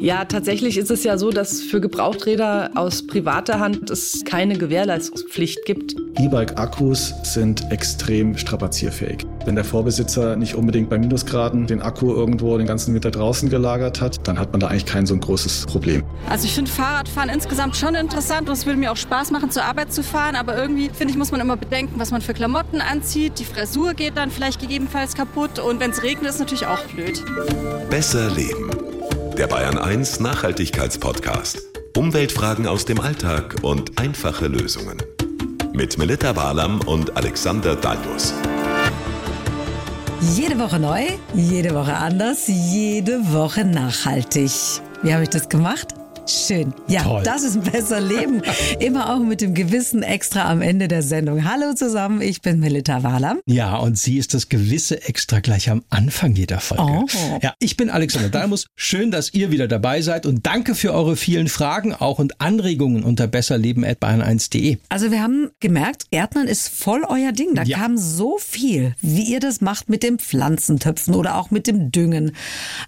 Ja, tatsächlich ist es ja so, dass für Gebrauchträder aus privater Hand es keine Gewährleistungspflicht gibt. E-Bike-Akkus sind extrem strapazierfähig. Wenn der Vorbesitzer nicht unbedingt bei Minusgraden den Akku irgendwo den ganzen Winter draußen gelagert hat, dann hat man da eigentlich kein so ein großes Problem. Also ich finde Fahrradfahren insgesamt schon interessant und es würde mir auch Spaß machen, zur Arbeit zu fahren, aber irgendwie finde ich, muss man immer bedenken, was man für Klamotten anzieht. Die Frisur geht dann vielleicht gegebenenfalls kaputt und wenn es regnet, ist natürlich auch blöd. Besser leben. Der Bayern 1 Nachhaltigkeitspodcast. Umweltfragen aus dem Alltag und einfache Lösungen. Mit Melita Walam und Alexander Dalmus. Jede Woche neu, jede Woche anders, jede Woche nachhaltig. Wie habe ich das gemacht? Schön. Ja, Toll. das ist ein besser Leben. Immer auch mit dem Gewissen extra am Ende der Sendung. Hallo zusammen, ich bin Melita Wahler. Ja, und sie ist das gewisse Extra gleich am Anfang jeder Folge. Oh. Ja, ich bin Alexander Dalmus. Schön, dass ihr wieder dabei seid und danke für eure vielen Fragen auch und Anregungen unter besserleben.bayern1.de. Also wir haben gemerkt, Gärtnern ist voll euer Ding. Da Ja. kam so viel, wie ihr das macht mit dem Pflanzentöpfen oder auch mit dem Düngen.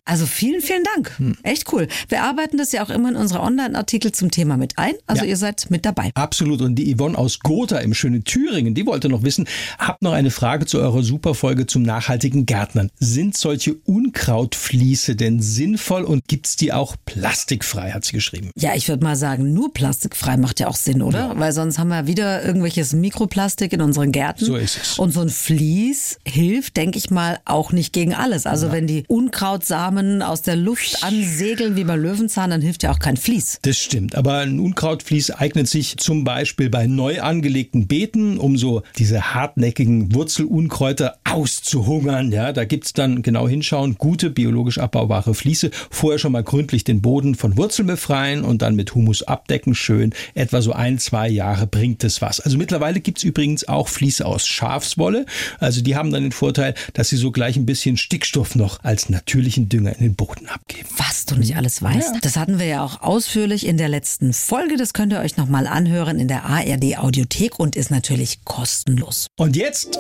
Also vielen, vielen Dank. Hm. Echt cool. Wir arbeiten das ja auch immer in unsere Online-Artikel zum Thema mit ein. Also Ja. ihr seid mit dabei. Absolut. Und die Yvonne aus Gotha im schönen Thüringen, die wollte noch wissen, habt noch eine Frage zu eurer Superfolge zum nachhaltigen Gärtnern. Sind solche Unkrautfliese denn sinnvoll und gibt's die auch plastikfrei, hat sie geschrieben. Ja, ich würde mal sagen, nur plastikfrei macht ja auch Sinn, oder? Weil sonst haben wir wieder irgendwelches Mikroplastik in unseren Gärten. So ist es. Und so ein Vlies hilft, denke ich mal, auch nicht gegen alles. Also wenn die Unkrautsamen aus der Luft ansegeln wie bei Löwenzahn, dann hilft ja auch kein Vlies. Das stimmt, aber ein Unkrautvlies eignet sich zum Beispiel bei neu angelegten Beeten, um so diese hartnäckigen Wurzelunkräuter auszuhungern. Ja, da gibt's dann genau hinschauen, gute biologisch abbaubare Vliese. Vorher schon mal gründlich den Boden von Wurzeln befreien und dann mit Humus abdecken. Schön, etwa so ein, zwei Jahre bringt es was. Also mittlerweile gibt's übrigens auch Vliese aus Schafswolle. Also die haben dann den Vorteil, dass sie so gleich ein bisschen Stickstoff noch als natürlichen Dünger in den Boden abgeben. Was du nicht alles weißt. Das hatten wir ja auch ausführlich in der letzten Folge. Das könnt ihr euch nochmal anhören in der ARD Audiothek und ist natürlich kostenlos. Und jetzt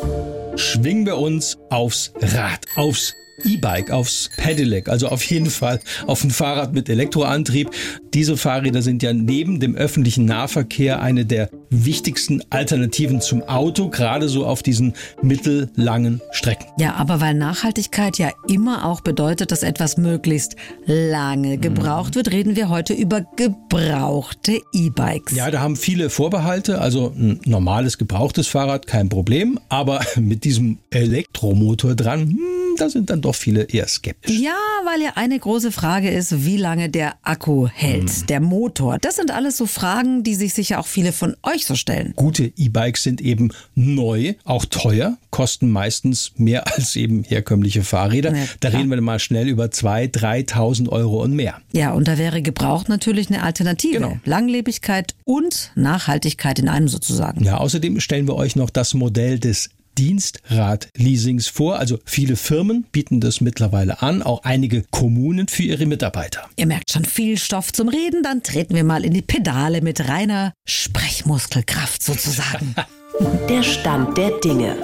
schwingen wir uns aufs Rad, aufs E-Bike, aufs Pedelec, also auf jeden Fall auf ein Fahrrad mit Elektroantrieb. Diese Fahrräder sind ja neben dem öffentlichen Nahverkehr eine der wichtigsten Alternativen zum Auto, gerade so auf diesen mittellangen Strecken. Ja, aber weil Nachhaltigkeit ja immer auch bedeutet, dass etwas möglichst lange gebraucht wird, reden wir heute über gebrauchte E-Bikes. Ja, da haben viele Vorbehalte, also ein normales gebrauchtes Fahrrad, kein Problem, aber mit diesem Elektromotor dran, hm, da sind dann doch viele eher skeptisch. Ja, weil ja eine große Frage ist, wie lange der Akku hält, der Motor. Das sind alles so Fragen, die sich sicher auch viele von euch so stellen. Gute E-Bikes sind eben neu, auch teuer, kosten meistens mehr als eben herkömmliche Fahrräder. Ja, da reden wir mal schnell über 2.000, 3.000 Euro und mehr. Ja, und da wäre gebraucht natürlich eine Alternative. Genau. Langlebigkeit und Nachhaltigkeit in einem sozusagen. Ja, außerdem stellen wir euch noch das Modell des Dienstrad-Leasings vor. Also viele Firmen bieten das mittlerweile an, auch einige Kommunen für ihre Mitarbeiter. Ihr merkt schon viel Stoff zum Reden, dann treten wir mal in die Pedale mit reiner Sprechmuskelkraft sozusagen. Der Stand der Dinge.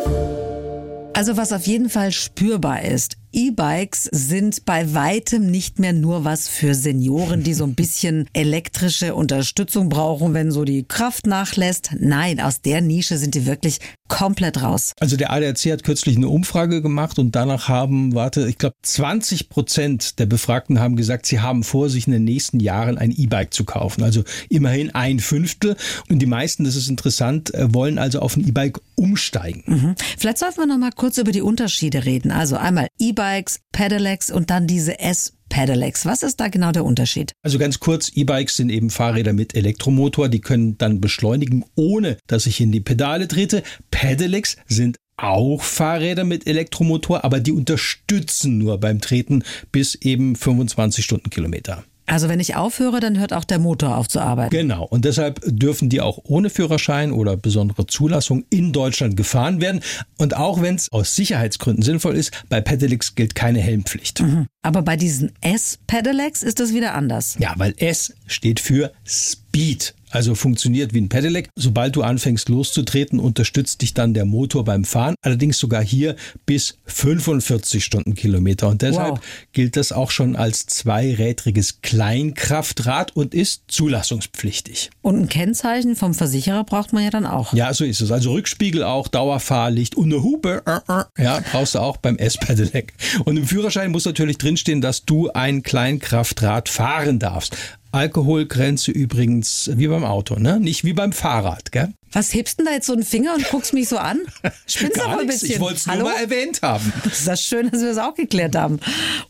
Also was auf jeden Fall spürbar ist, E-Bikes sind bei weitem nicht mehr nur was für Senioren, die so ein bisschen elektrische Unterstützung brauchen, wenn so die Kraft nachlässt. Nein, aus der Nische sind die wirklich komplett raus. Also der ADAC hat kürzlich eine Umfrage gemacht und danach haben, warte, ich glaube 20 Prozent der Befragten haben gesagt, sie haben vor, sich in den nächsten Jahren ein E-Bike zu kaufen. Also immerhin ein Fünftel. Und die meisten, das ist interessant, äh, wollen also auf ein E-Bike umsteigen. Mhm. Vielleicht sollten wir noch mal kurz über die Unterschiede reden. Also einmal E-Bikes, Pedelecs und dann diese S-Pedelecs. Was ist da genau der Unterschied? Also ganz kurz, E-Bikes sind eben Fahrräder mit Elektromotor, die können dann beschleunigen, ohne dass ich in die Pedale trete. Pedelecs sind auch Fahrräder mit Elektromotor, aber die unterstützen nur beim Treten bis eben 25 Stundenkilometer. Also wenn ich aufhöre, dann hört auch der Motor auf zu arbeiten. Genau. Und deshalb dürfen die auch ohne Führerschein oder besondere Zulassung in Deutschland gefahren werden. Und auch wenn es aus Sicherheitsgründen sinnvoll ist, bei Pedelecs gilt keine Helmpflicht. Aber bei diesen S-Pedelecs ist das wieder anders. Ja, weil S steht für Speed. Also funktioniert wie ein Pedelec. Sobald du anfängst loszutreten, unterstützt dich dann der Motor beim Fahren. Allerdings sogar hier bis 45 Stundenkilometer. Und deshalb Wow. gilt das auch schon als zweirädriges Kleinkraftrad und ist zulassungspflichtig. Und ein Kennzeichen vom Versicherer braucht man ja dann auch. Ja, so ist es. Also Rückspiegel auch, Dauerfahrlicht und eine Hupe. Ja, brauchst du auch beim S-Pedelec. Und im Führerschein muss natürlich drinstehen, dass du ein Kleinkraftrad fahren darfst. Alkoholgrenze übrigens wie beim Auto, ne? Nicht wie beim Fahrrad, gell? Was hebst denn da jetzt so einen Finger und guckst mich so an? Spinnst aber ein bisschen. Ich wollte es nur mal erwähnt haben. Das ist das schön, dass wir das auch geklärt haben.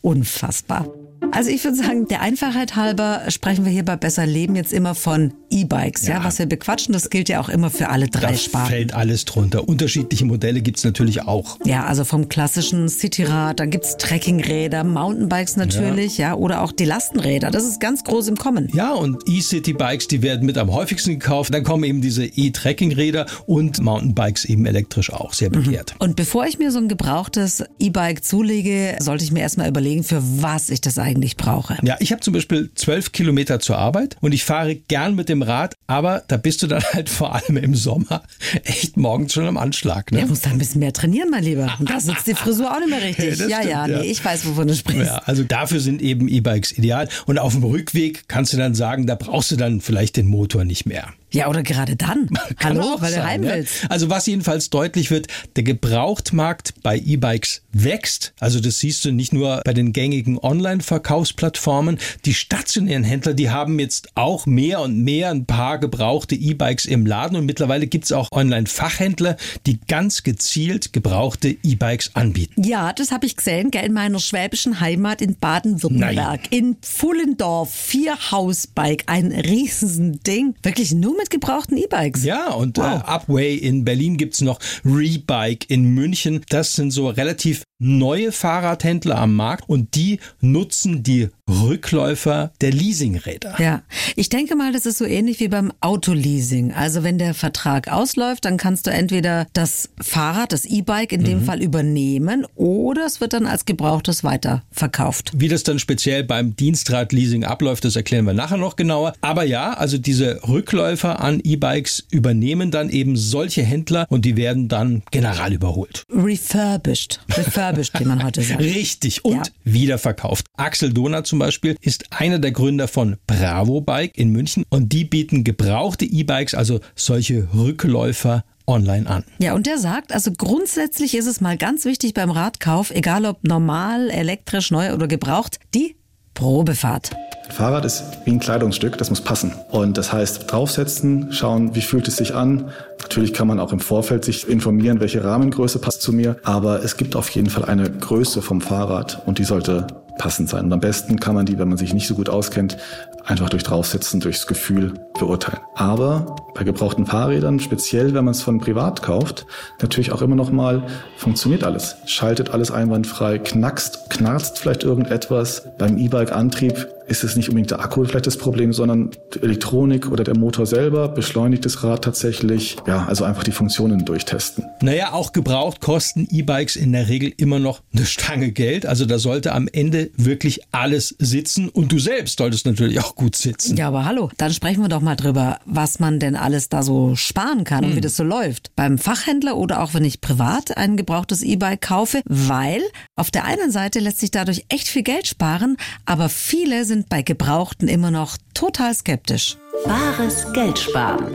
Unfassbar. Also ich würde sagen, der Einfachheit halber sprechen wir hier bei Besser Leben jetzt immer von E-Bikes. Ja. Ja. was wir bequatschen, das gilt ja auch immer für alle drei Da Sparten. fällt alles drunter. Unterschiedliche Modelle gibt's natürlich auch. Ja, also vom klassischen Cityrad, dann gibt's Trekkingräder, Mountainbikes natürlich, ja. oder auch die Lastenräder. Das ist ganz groß im Kommen. Ja, und E-City-Bikes, die werden mit am häufigsten gekauft. Dann kommen eben diese E-Trekking-Räder und Mountainbikes eben elektrisch auch sehr begehrt. Und bevor ich mir so ein gebrauchtes E-Bike zulege, sollte ich mir erstmal überlegen, für was ich das eigentlich brauche. Ja, ich habe zum Beispiel zwölf Kilometer zur Arbeit und ich fahre gern mit dem Rad, aber da bist du dann halt vor allem im Sommer echt morgens schon am Anschlag. Ne? Ja, muss da ein bisschen mehr trainieren, mein Lieber. Und da sitzt die Frisur auch nicht mehr richtig. Ja, ja, stimmt, ja, ja. nee, ich weiß, wovon du sprichst. Ja, also dafür sind eben E-Bikes ideal. Und auf dem Rückweg kannst du dann sagen, da brauchst du dann vielleicht den Motor nicht mehr. Ja, oder gerade dann. Kann Hallo, auch weil du sein, heim ja. willst. Also was jedenfalls deutlich wird, der Gebrauchtmarkt bei E-Bikes wächst. Also das siehst du nicht nur bei den gängigen Online-Verkaufsplattformen. Die stationären Händler, die haben jetzt auch mehr und mehr ein paar gebrauchte E-Bikes im Laden. Und mittlerweile gibt's auch Online-Fachhändler, die ganz gezielt gebrauchte E-Bikes anbieten. Ja, das habe ich gesehen, gell, in meiner schwäbischen Heimat in Baden-Württemberg. In Pfullendorf, vier Hausbike, ein Riesending. Wirklich nur mit gebrauchten E-Bikes. Ja, und äh, Upway in Berlin gibt's noch, Rebike in München. Das sind so relativ neue Fahrradhändler am Markt und die nutzen die Rückläufer der Leasingräder. Ja, ich denke mal, das ist so ähnlich wie beim Autoleasing. Also wenn der Vertrag ausläuft, dann kannst du entweder das Fahrrad, das E-Bike in Mhm. dem Fall übernehmen oder es wird dann als gebrauchtes weiterverkauft. Wie das dann speziell beim Dienstradleasing abläuft, das erklären wir nachher noch genauer. Aber ja, also diese Rückläufer an E-Bikes übernehmen dann eben solche Händler und die werden dann general überholt. Refurbished. Refurbished, wie man heute sagt. Richtig und Ja. wiederverkauft. Axel Donat zum Beispiel ist einer der Gründer von Bravo Bike in München und die bieten gebrauchte E-Bikes, also solche Rückläufer online an. Ja, und der sagt, also grundsätzlich ist es mal ganz wichtig beim Radkauf, egal ob normal, elektrisch, neu oder gebraucht, die Probefahrt. Fahrrad ist wie ein Kleidungsstück, das muss passen. Und das heißt, draufsetzen, schauen, wie fühlt es sich an. Natürlich kann man auch im Vorfeld sich informieren, welche Rahmengröße passt zu mir. Aber es gibt auf jeden Fall eine Größe vom Fahrrad und die sollte passend sein. Und am besten kann man die, wenn man sich nicht so gut auskennt, einfach durch draufsetzen, durchs Gefühl beurteilen. Aber bei gebrauchten Fahrrädern, speziell wenn man es von privat kauft, natürlich auch immer noch mal funktioniert alles. Schaltet alles einwandfrei, knackst, knarzt vielleicht irgendetwas. Beim E-Bike-Antrieb ist es nicht unbedingt der Akku vielleicht das Problem, sondern die Elektronik oder der Motor selber beschleunigt das Rad tatsächlich. Ja, also einfach die Funktionen durchtesten. Naja, auch gebraucht kosten E-Bikes in der Regel immer noch eine Stange Geld. Also da sollte am Ende wirklich alles sitzen und du selbst solltest natürlich auch gut sitzen. Ja, aber hallo, dann sprechen wir doch mal drüber, was man denn alles da so sparen kann und wie das so läuft. Beim Fachhändler oder auch wenn ich privat ein gebrauchtes E-Bike kaufe, weil auf der einen Seite lässt sich dadurch echt viel Geld sparen, aber viele sind bei Gebrauchten immer noch total skeptisch. Bares Geld sparen.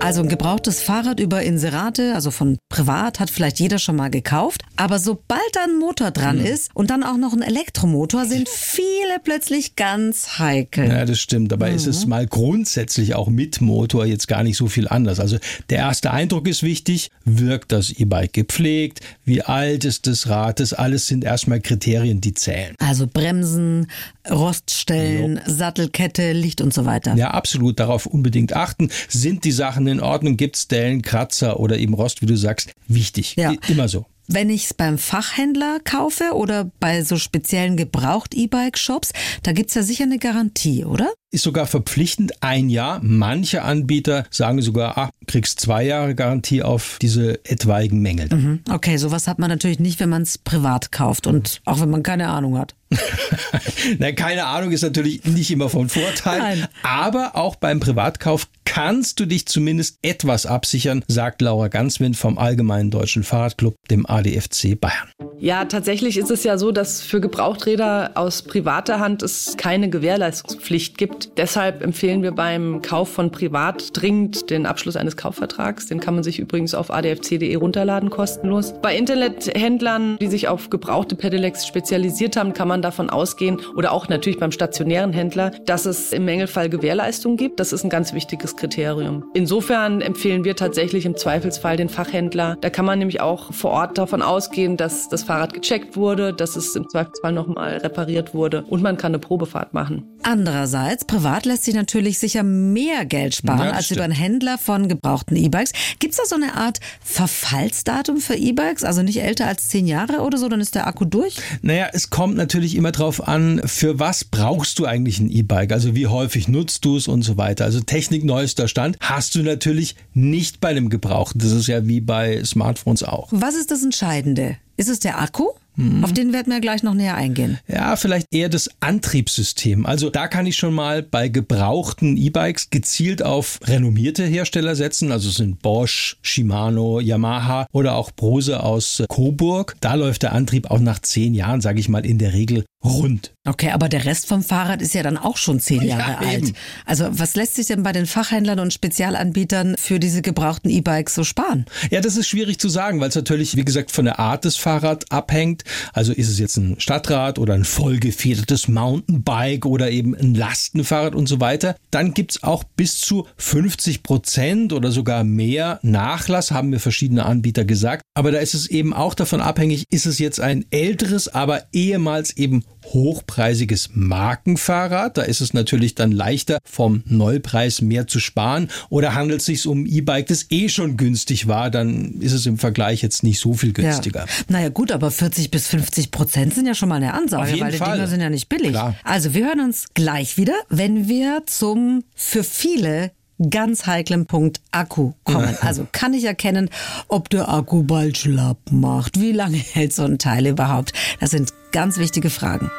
Also ein gebrauchtes Fahrrad über Inserate, also von privat, hat vielleicht jeder schon mal gekauft. Aber sobald da ein Motor dran ist und dann auch noch ein Elektromotor, sind viele plötzlich ganz heikel. Ja, das stimmt. Dabei ist es mal grundsätzlich auch mit Motor jetzt gar nicht so viel anders. Also der erste Eindruck ist wichtig. Wirkt das E-Bike gepflegt? Wie alt ist das Rad? Das alles sind erstmal Kriterien, die zählen. Also Bremsen, Roststellen, Sattelkette, Licht und so weiter. Ja, absolut darauf unbedingt achten. Sind die Sachen in Ordnung? Gibt es Dellen, Kratzer oder eben Rost, wie du sagst? Wichtig. Ja. Immer so. Wenn ich es beim Fachhändler kaufe oder bei so speziellen Gebraucht-E-Bike-Shops, da gibt's ja sicher eine Garantie, oder? Ist sogar verpflichtend ein Jahr. Manche Anbieter sagen sogar, ah, kriegst zwei Jahre Garantie auf diese etwaigen Mängel. Mhm. Okay, sowas hat man natürlich nicht, wenn man es privat kauft und auch wenn man keine Ahnung hat. Na, keine Ahnung ist natürlich nicht immer von Vorteil. Nein. Aber auch beim Privatkauf kannst du dich zumindest etwas absichern, sagt Laura Ganswind vom Allgemeinen Deutschen Fahrradclub, dem ADFC Bayern. Ja, tatsächlich ist es ja so, dass für Gebrauchträder aus privater Hand es keine Gewährleistungspflicht gibt. Deshalb empfehlen wir beim Kauf von privat dringend den Abschluss eines Kaufvertrags. Den kann man sich übrigens auf adfc.de runterladen, kostenlos. Bei Internethändlern, die sich auf gebrauchte Pedelecs spezialisiert haben, kann man davon ausgehen, oder auch natürlich beim stationären Händler, dass es im Mängelfall Gewährleistung gibt. Das ist ein ganz wichtiges Kriterium. Insofern empfehlen wir tatsächlich im Zweifelsfall den Fachhändler. Da kann man nämlich auch vor Ort davon ausgehen, dass das Fahrrad gecheckt wurde, dass es im Zweifelsfall nochmal repariert wurde und man kann eine Probefahrt machen. Andererseits, privat lässt sich natürlich sicher mehr Geld sparen ja, als stimmt. über einen Händler von gebrauchten E-Bikes. Gibt es da so eine Art Verfallsdatum für E-Bikes? Also nicht älter als zehn Jahre oder so, dann ist der Akku durch? Naja, es kommt natürlich immer drauf an, für was brauchst du eigentlich ein E-Bike? Also wie häufig nutzt du es und so weiter. Also Technik neuester Stand hast du natürlich nicht bei einem Gebrauchten. Das ist ja wie bei Smartphones auch. Was ist das Entscheidende? Ist es der Akku? Mhm. Auf den werden wir gleich noch näher eingehen. Ja, vielleicht eher das Antriebssystem. Also da kann ich schon mal bei gebrauchten E-Bikes gezielt auf renommierte Hersteller setzen. Also es sind Bosch, Shimano, Yamaha oder auch Brose aus Coburg. Da läuft der Antrieb auch nach zehn Jahren, sage ich mal, in der Regel rund. Okay, aber der Rest vom Fahrrad ist ja dann auch schon zehn Jahre ja, alt. Also was lässt sich denn bei den Fachhändlern und Spezialanbietern für diese gebrauchten E-Bikes so sparen? Ja, das ist schwierig zu sagen, weil es natürlich, wie gesagt, von der Art des Fahrrads abhängt. Also ist es jetzt ein Stadtrad oder ein vollgefedertes Mountainbike oder eben ein Lastenfahrrad und so weiter. Dann gibt's auch bis zu 50 Prozent oder sogar mehr Nachlass, haben mir verschiedene Anbieter gesagt. Aber da ist es eben auch davon abhängig, ist es jetzt ein älteres, aber ehemals eben hochpreisiges Markenfahrrad. Da ist es natürlich dann leichter, vom Neupreis mehr zu sparen. Oder handelt es sich um E-Bike, das eh schon günstig war, dann ist es im Vergleich jetzt nicht so viel günstiger. Ja. Naja gut, aber 40 bis 50 Prozent sind ja schon mal eine Ansage, weil die Fall. Dinger sind ja nicht billig. Klar. Also wir hören uns gleich wieder, wenn wir zum für viele ganz heiklen Punkt Akku kommen. Also kann ich erkennen, ob der Akku bald schlapp macht. Wie lange hält so ein Teil überhaupt? Das sind ganz wichtige Fragen.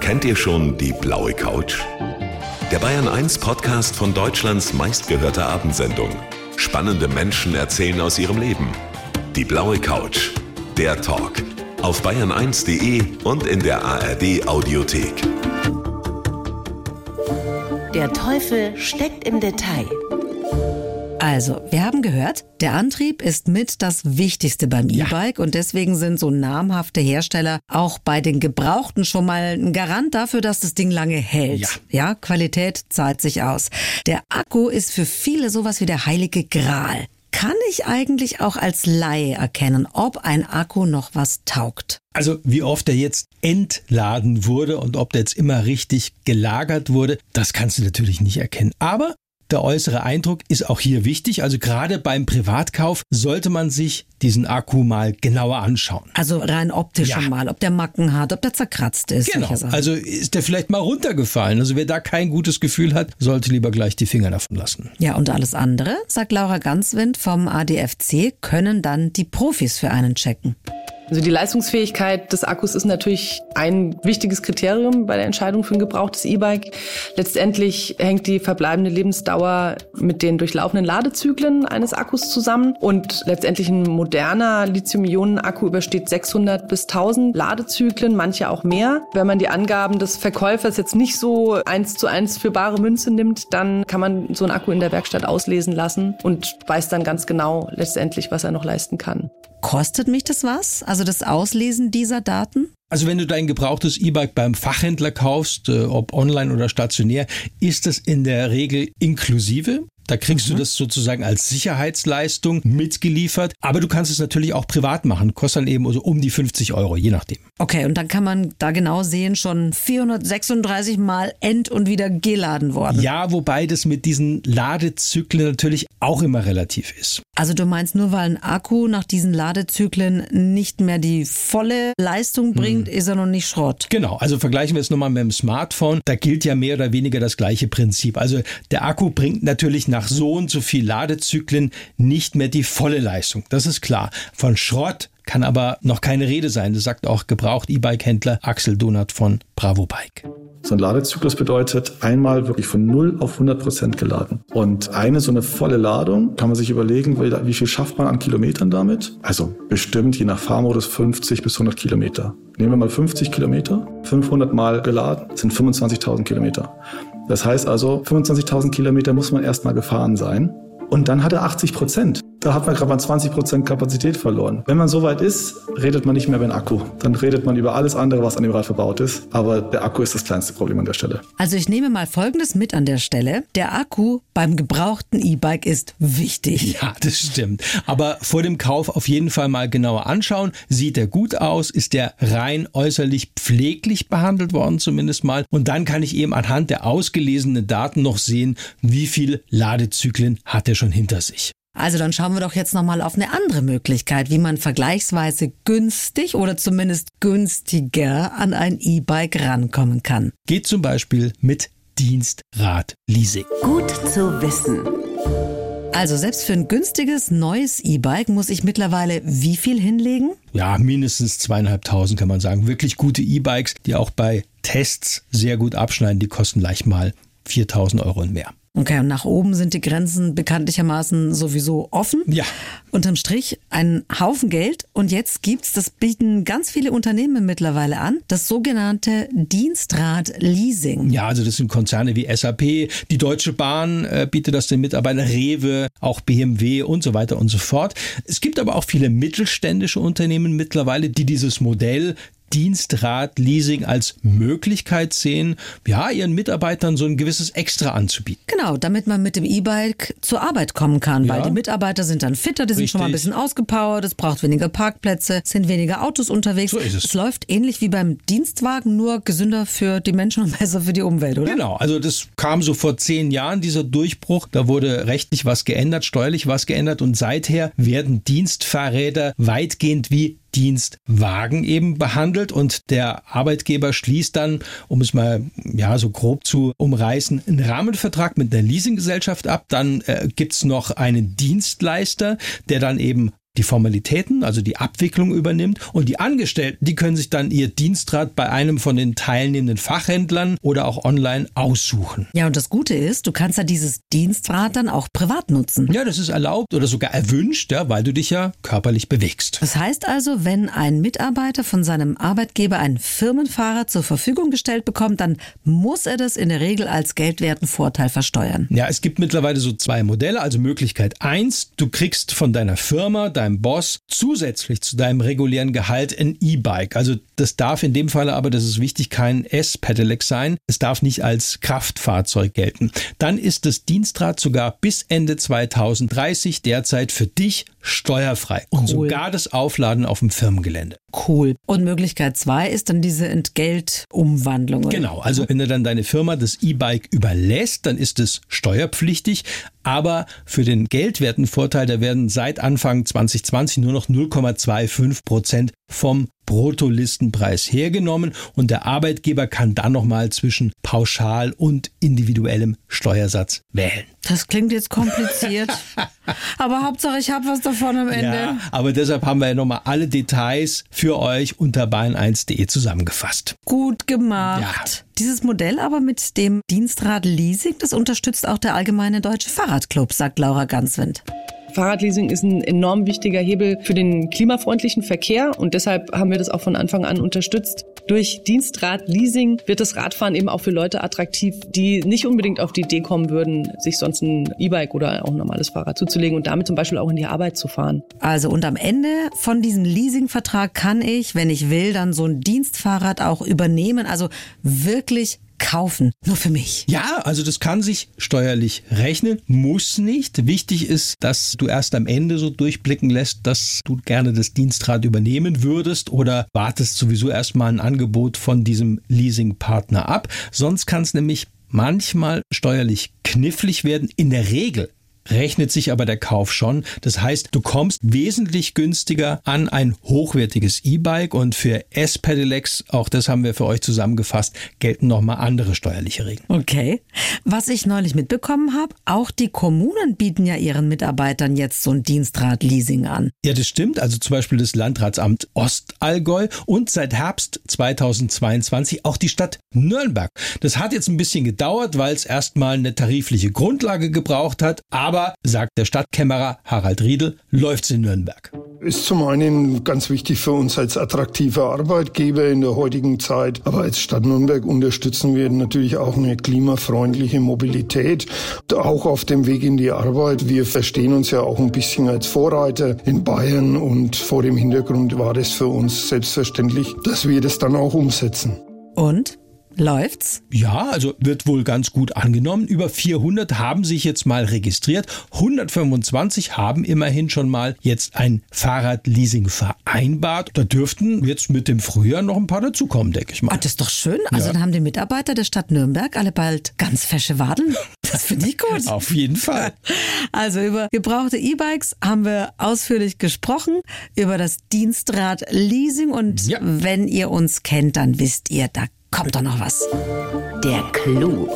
Kennt ihr schon die blaue Couch? Der Bayern 1 Podcast von Deutschlands meistgehörter Abendsendung. Spannende Menschen erzählen aus ihrem Leben. Die blaue Couch. Der Talk. Auf bayern1.de und in der ARD Audiothek. Der Teufel steckt im Detail. Also, wir haben gehört, der Antrieb ist mit das Wichtigste beim E-Bike und deswegen sind so namhafte Hersteller auch bei den Gebrauchten schon mal ein Garant dafür, dass das Ding lange hält. Ja. ja, Qualität zahlt sich aus. Der Akku ist für viele sowas wie der heilige Gral. Kann ich eigentlich auch als Laie erkennen, ob ein Akku noch was taugt? Also wie oft er jetzt entladen wurde und ob der jetzt immer richtig gelagert wurde, das kannst du natürlich nicht erkennen. Aber der äußere Eindruck ist auch hier wichtig. Also gerade beim Privatkauf sollte man sich diesen Akku mal genauer anschauen. Also rein optisch ja. mal, ob der Macken hat, ob der zerkratzt ist. Genau. Also ist der vielleicht mal runtergefallen. Also wer da kein gutes Gefühl hat, sollte lieber gleich die Finger davon lassen. Ja, und alles andere, sagt Laura Ganswind vom ADFC, können dann die Profis für einen checken. Also die Leistungsfähigkeit des Akkus ist natürlich ein wichtiges Kriterium bei der Entscheidung für ein gebrauchtes E-Bike. Letztendlich hängt die verbleibende Lebensdauer mit den durchlaufenden Ladezyklen eines Akkus zusammen und letztendlich ein moderner Lithium-Ionen-Akku übersteht 600 bis 1000 Ladezyklen, manche auch mehr. Wenn man die Angaben des Verkäufers jetzt nicht so eins zu eins für bare Münze nimmt, dann kann man so einen Akku in der Werkstatt auslesen lassen und weiß dann ganz genau letztendlich, was er noch leisten kann. Kostet mich das was? Also das Auslesen dieser Daten? Also wenn du dein gebrauchtes E-Bike beim Fachhändler kaufst, äh, ob online oder stationär, ist das in der Regel inklusive. Da kriegst mhm. du das sozusagen als Sicherheitsleistung mitgeliefert. Aber du kannst es natürlich auch privat machen. Kostet dann eben so um die 50 Euro, je nachdem. Okay, und dann kann man da genau sehen, schon 436 Mal end- und wieder geladen worden. Ja, wobei das mit diesen Ladezyklen natürlich auch immer relativ ist. Also du meinst nur, weil ein Akku nach diesen Ladezyklen nicht mehr die volle Leistung bringt, hm. ist er noch nicht Schrott. Genau, also vergleichen wir es nochmal mit dem Smartphone. Da gilt ja mehr oder weniger das gleiche Prinzip. Also der Akku bringt natürlich nach so und so viel Ladezyklen nicht mehr die volle Leistung. Das ist klar. Von Schrott kann aber noch keine Rede sein. Das sagt auch gebraucht E-Bike-Händler Axel Donat von Bravo Bike. So ein Ladezyklus bedeutet einmal wirklich von 0 auf 100 Prozent geladen. Und eine so eine volle Ladung kann man sich überlegen, wie viel schafft man an Kilometern damit? Also bestimmt je nach Fahrmodus 50 bis 100 Kilometer. Nehmen wir mal 50 Kilometer, 500 Mal geladen, sind 25.000 Kilometer. Das heißt also, 25.000 Kilometer muss man erstmal gefahren sein. Und dann hat er 80 Prozent. Da hat man gerade mal 20 Prozent Kapazität verloren. Wenn man so weit ist, redet man nicht mehr über den Akku. Dann redet man über alles andere, was an dem Rad verbaut ist. Aber der Akku ist das kleinste Problem an der Stelle. Also ich nehme mal Folgendes mit an der Stelle. Der Akku beim gebrauchten E-Bike ist wichtig. Ja, das stimmt. Aber vor dem Kauf auf jeden Fall mal genauer anschauen. Sieht er gut aus? Ist der rein äußerlich pfleglich behandelt worden zumindest mal? Und dann kann ich eben anhand der ausgelesenen Daten noch sehen, wie viel Ladezyklen hat er schon hinter sich. Also dann schauen wir doch jetzt nochmal auf eine andere Möglichkeit, wie man vergleichsweise günstig oder zumindest günstiger an ein E-Bike rankommen kann. Geht zum Beispiel mit Dienstradleasing. Gut zu wissen. Also selbst für ein günstiges neues E-Bike muss ich mittlerweile wie viel hinlegen? Ja, mindestens zweieinhalbtausend kann man sagen. Wirklich gute E-Bikes, die auch bei Tests sehr gut abschneiden, die kosten leicht mal 4000 Euro und mehr. Okay, und nach oben sind die Grenzen bekanntlichermaßen sowieso offen. Ja. Unterm Strich ein Haufen Geld. Und jetzt gibt's, das bieten ganz viele Unternehmen mittlerweile an, das sogenannte Dienstrad-Leasing. Ja, also das sind Konzerne wie SAP, die Deutsche Bahn äh, bietet das den Mitarbeitern, Rewe, auch BMW und so weiter und so fort. Es gibt aber auch viele mittelständische Unternehmen mittlerweile, die dieses Modell Dienstrat-Leasing als Möglichkeit sehen, ja, ihren Mitarbeitern so ein gewisses Extra anzubieten. Genau, damit man mit dem E-Bike zur Arbeit kommen kann, ja. weil die Mitarbeiter sind dann fitter, die sind schon mal ein bisschen ausgepowert, es braucht weniger Parkplätze, sind weniger Autos unterwegs. So ist es. Es läuft ähnlich wie beim Dienstwagen, nur gesünder für die Menschen und besser für die Umwelt, oder? Genau, also das kam so vor zehn Jahren, dieser Durchbruch. Da wurde rechtlich was geändert, steuerlich was geändert und seither werden Dienstfahrräder weitgehend wie Dienstwagen eben behandelt und der Arbeitgeber schließt dann, um es mal ja so grob zu umreißen, einen Rahmenvertrag mit einer Leasinggesellschaft ab. Dann äh, gibt's noch einen Dienstleister, der dann eben die Formalitäten, also die Abwicklung übernimmt und die Angestellten, die können sich dann ihr Dienstrad bei einem von den teilnehmenden Fachhändlern oder auch online aussuchen. Ja, und das Gute ist, du kannst ja dieses Dienstrad dann auch privat nutzen. Ja, das ist erlaubt oder sogar erwünscht, ja, weil du dich ja körperlich bewegst. Das heißt also, wenn ein Mitarbeiter von seinem Arbeitgeber ein Firmenfahrrad zur Verfügung gestellt bekommt, dann muss er das in der Regel als geldwerten Vorteil versteuern. Ja, es gibt mittlerweile so zwei Modelle, also Möglichkeit eins, du kriegst von deiner Firma, deinem Boss zusätzlich zu deinem regulären Gehalt ein E-Bike. Also das darf in dem Fall aber, das ist wichtig, kein S-Pedelec sein. Es darf nicht als Kraftfahrzeug gelten. Dann ist das Dienstrad sogar bis Ende 2030 derzeit für dich steuerfrei. Cool. Und sogar das Aufladen auf dem Firmengelände. Cool. Und Möglichkeit zwei ist dann diese Entgeltumwandlung. Genau. Also wenn du dann deine Firma das E-Bike überlässt, dann ist es steuerpflichtig. Aber für den geldwerten Vorteil, da werden seit Anfang 2020 nur noch 0,25 Prozent vom Bruttolistenpreis hergenommen und der Arbeitgeber kann dann nochmal zwischen Pauschal und individuellem Steuersatz wählen. Das klingt jetzt kompliziert, aber Hauptsache ich habe was davon am Ende. Ja, aber deshalb haben wir ja nochmal alle Details für euch unter bayern1.de zusammengefasst. Gut gemacht. Ja. Dieses Modell aber mit dem Dienstrad Leasing, das unterstützt auch der Allgemeine Deutsche Fahrradclub, sagt Laura Ganswind. Fahrradleasing ist ein enorm wichtiger Hebel für den klimafreundlichen Verkehr und deshalb haben wir das auch von Anfang an unterstützt. Durch Dienstradleasing wird das Radfahren eben auch für Leute attraktiv, die nicht unbedingt auf die Idee kommen würden, sich sonst ein E-Bike oder auch ein normales Fahrrad zuzulegen und damit zum Beispiel auch in die Arbeit zu fahren. Also und am Ende von diesem Leasingvertrag kann ich, wenn ich will, dann so ein Dienstfahrrad auch übernehmen. Also wirklich kaufen. Nur für mich. Ja, also das kann sich steuerlich rechnen, muss nicht. Wichtig ist, dass du erst am Ende so durchblicken lässt, dass du gerne das Dienstrad übernehmen würdest oder wartest sowieso erstmal ein Angebot von diesem Leasingpartner ab. Sonst kann es nämlich manchmal steuerlich knifflig werden. In der Regel rechnet sich aber der Kauf schon. Das heißt, du kommst wesentlich günstiger an ein hochwertiges E-Bike und für S-Pedelecs, auch das haben wir für euch zusammengefasst, gelten nochmal andere steuerliche Regeln. Okay. Was ich neulich mitbekommen habe, auch die Kommunen bieten ja ihren Mitarbeitern jetzt so ein Dienstrad-Leasing an. Ja, das stimmt. Also zum Beispiel das Landratsamt Ostallgäu und seit Herbst 2022 auch die Stadt Nürnberg. Das hat jetzt ein bisschen gedauert, weil es erstmal eine tarifliche Grundlage gebraucht hat, aber aber, sagt der Stadtkämmerer Harald Riedel, läuft's in Nürnberg. Ist zum einen ganz wichtig für uns als attraktiver Arbeitgeber in der heutigen Zeit. Aber als Stadt Nürnberg unterstützen wir natürlich auch eine klimafreundliche Mobilität. Auch auf dem Weg in die Arbeit. Wir verstehen uns ja auch ein bisschen als Vorreiter in Bayern und vor dem Hintergrund war das für uns selbstverständlich, dass wir das dann auch umsetzen. Und? Läuft's? Ja, also wird wohl ganz gut angenommen. Über 400 haben sich jetzt mal registriert. 125 haben immerhin schon mal jetzt ein Fahrradleasing vereinbart. Da dürften jetzt mit dem Frühjahr noch ein paar dazukommen, denke ich mal. Ah, das ist doch schön. Also Ja. dann haben die Mitarbeiter der Stadt Nürnberg alle bald ganz fesche Wadeln. Das finde ich gut. Auf jeden Fall. Also über gebrauchte E-Bikes haben wir ausführlich gesprochen, über das Dienstrad Leasing und Ja. wenn ihr uns kennt, dann wisst ihr, da kommt doch noch was. Der Clou.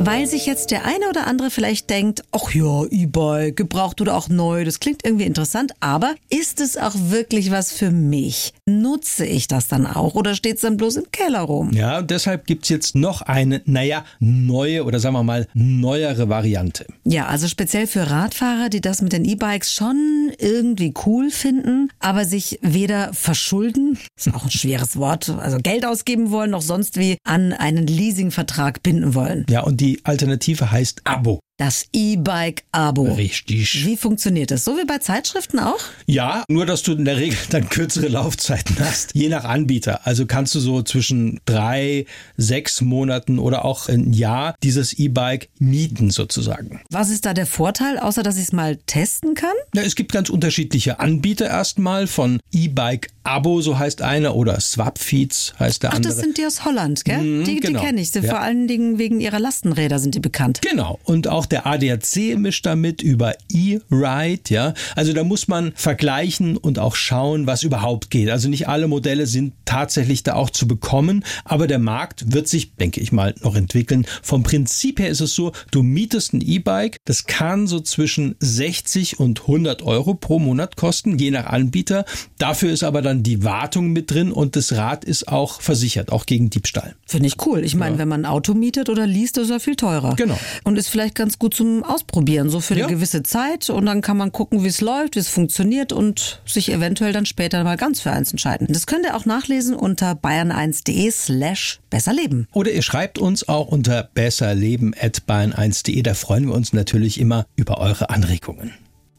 Weil sich jetzt der eine oder andere vielleicht denkt, ach ja, E-Bike, gebraucht oder auch neu, das klingt irgendwie interessant, aber ist es auch wirklich was für mich? Nutze ich das dann auch oder steht es dann bloß im Keller rum? Ja, und deshalb gibt's jetzt noch eine, naja, neue oder sagen wir mal neuere Variante. Ja, also speziell für Radfahrer, die das mit den E-Bikes schon irgendwie cool finden, aber sich weder verschulden, ist auch ein schweres Wort, also Geld ausgeben wollen, noch sonst wie an einen Leasingvertrag binden wollen. Ja, und die Alternative heißt Abo. Das E-Bike-Abo. Richtig. Wie funktioniert das? So wie bei Zeitschriften auch? Ja, nur dass du in der Regel dann kürzere Laufzeiten hast, je nach Anbieter. Also kannst du so zwischen drei, sechs Monaten oder auch ein Jahr dieses E-Bike mieten sozusagen. Was ist da der Vorteil, außer dass ich es mal testen kann? Ja, es gibt ganz unterschiedliche Anbieter erstmal von E-Bike Abo, so heißt einer, oder Swapfeeds heißt der Ach, andere. das sind die aus Holland, gell? Mhm, die die genau. kenne ich. Ja. Vor allen Dingen wegen ihrer Lastenräder sind die bekannt. Genau. Und auch der ADAC mischt damit über E-Ride, ja. Also da muss man vergleichen und auch schauen, was überhaupt geht. Also nicht alle Modelle sind tatsächlich da auch zu bekommen, aber der Markt wird sich, denke ich mal, noch entwickeln. Vom Prinzip her ist es so, du mietest ein E-Bike, das kann so zwischen 60 und 100 Euro pro Monat kosten, je nach Anbieter. Dafür ist aber dann die Wartung mit drin und das Rad ist auch versichert, auch gegen Diebstahl. Finde ich cool. Ich meine, wenn man ein Auto mietet oder liest, ist er viel teurer. Genau. Und ist vielleicht ganz gut zum Ausprobieren, so für eine Ja. gewisse Zeit. Und dann kann man gucken, wie es läuft, wie es funktioniert und sich eventuell dann später mal ganz für eins entscheiden. Das könnt ihr auch nachlesen unter bayern1.de slash besserleben. Oder ihr schreibt uns auch unter besserleben.bayern1.de. Da freuen wir uns natürlich immer über eure Anregungen.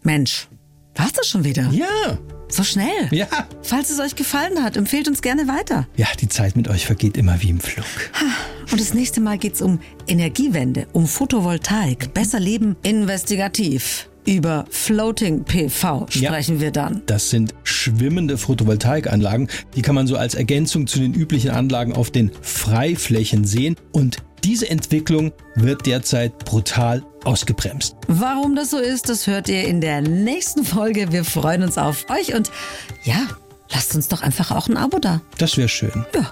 Mensch, war's das schon wieder? Ja, So schnell. ja. Falls es euch gefallen hat, empfehlt uns gerne weiter. Ja, die Zeit mit euch vergeht immer wie im Flug. Und das nächste Mal geht's um Energiewende, um Photovoltaik, besser leben, investigativ. Über Floating PV Ja. sprechen wir dann. Das sind schwimmende Photovoltaikanlagen. Die kann man so als Ergänzung zu den üblichen Anlagen auf den Freiflächen sehen. Und diese Entwicklung wird derzeit brutal ausgebremst. Warum das so ist, das hört ihr in der nächsten Folge. Wir freuen uns auf euch und ja, lasst uns doch einfach auch ein Abo da. Das wäre schön. Ja.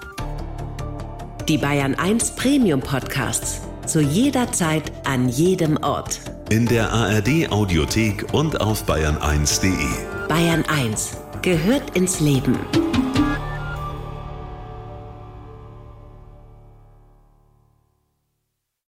Die Bayern 1 Premium Podcasts. Zu jeder Zeit, an jedem Ort. In der ARD Audiothek und auf bayern1.de. Bayern 1 gehört ins Leben.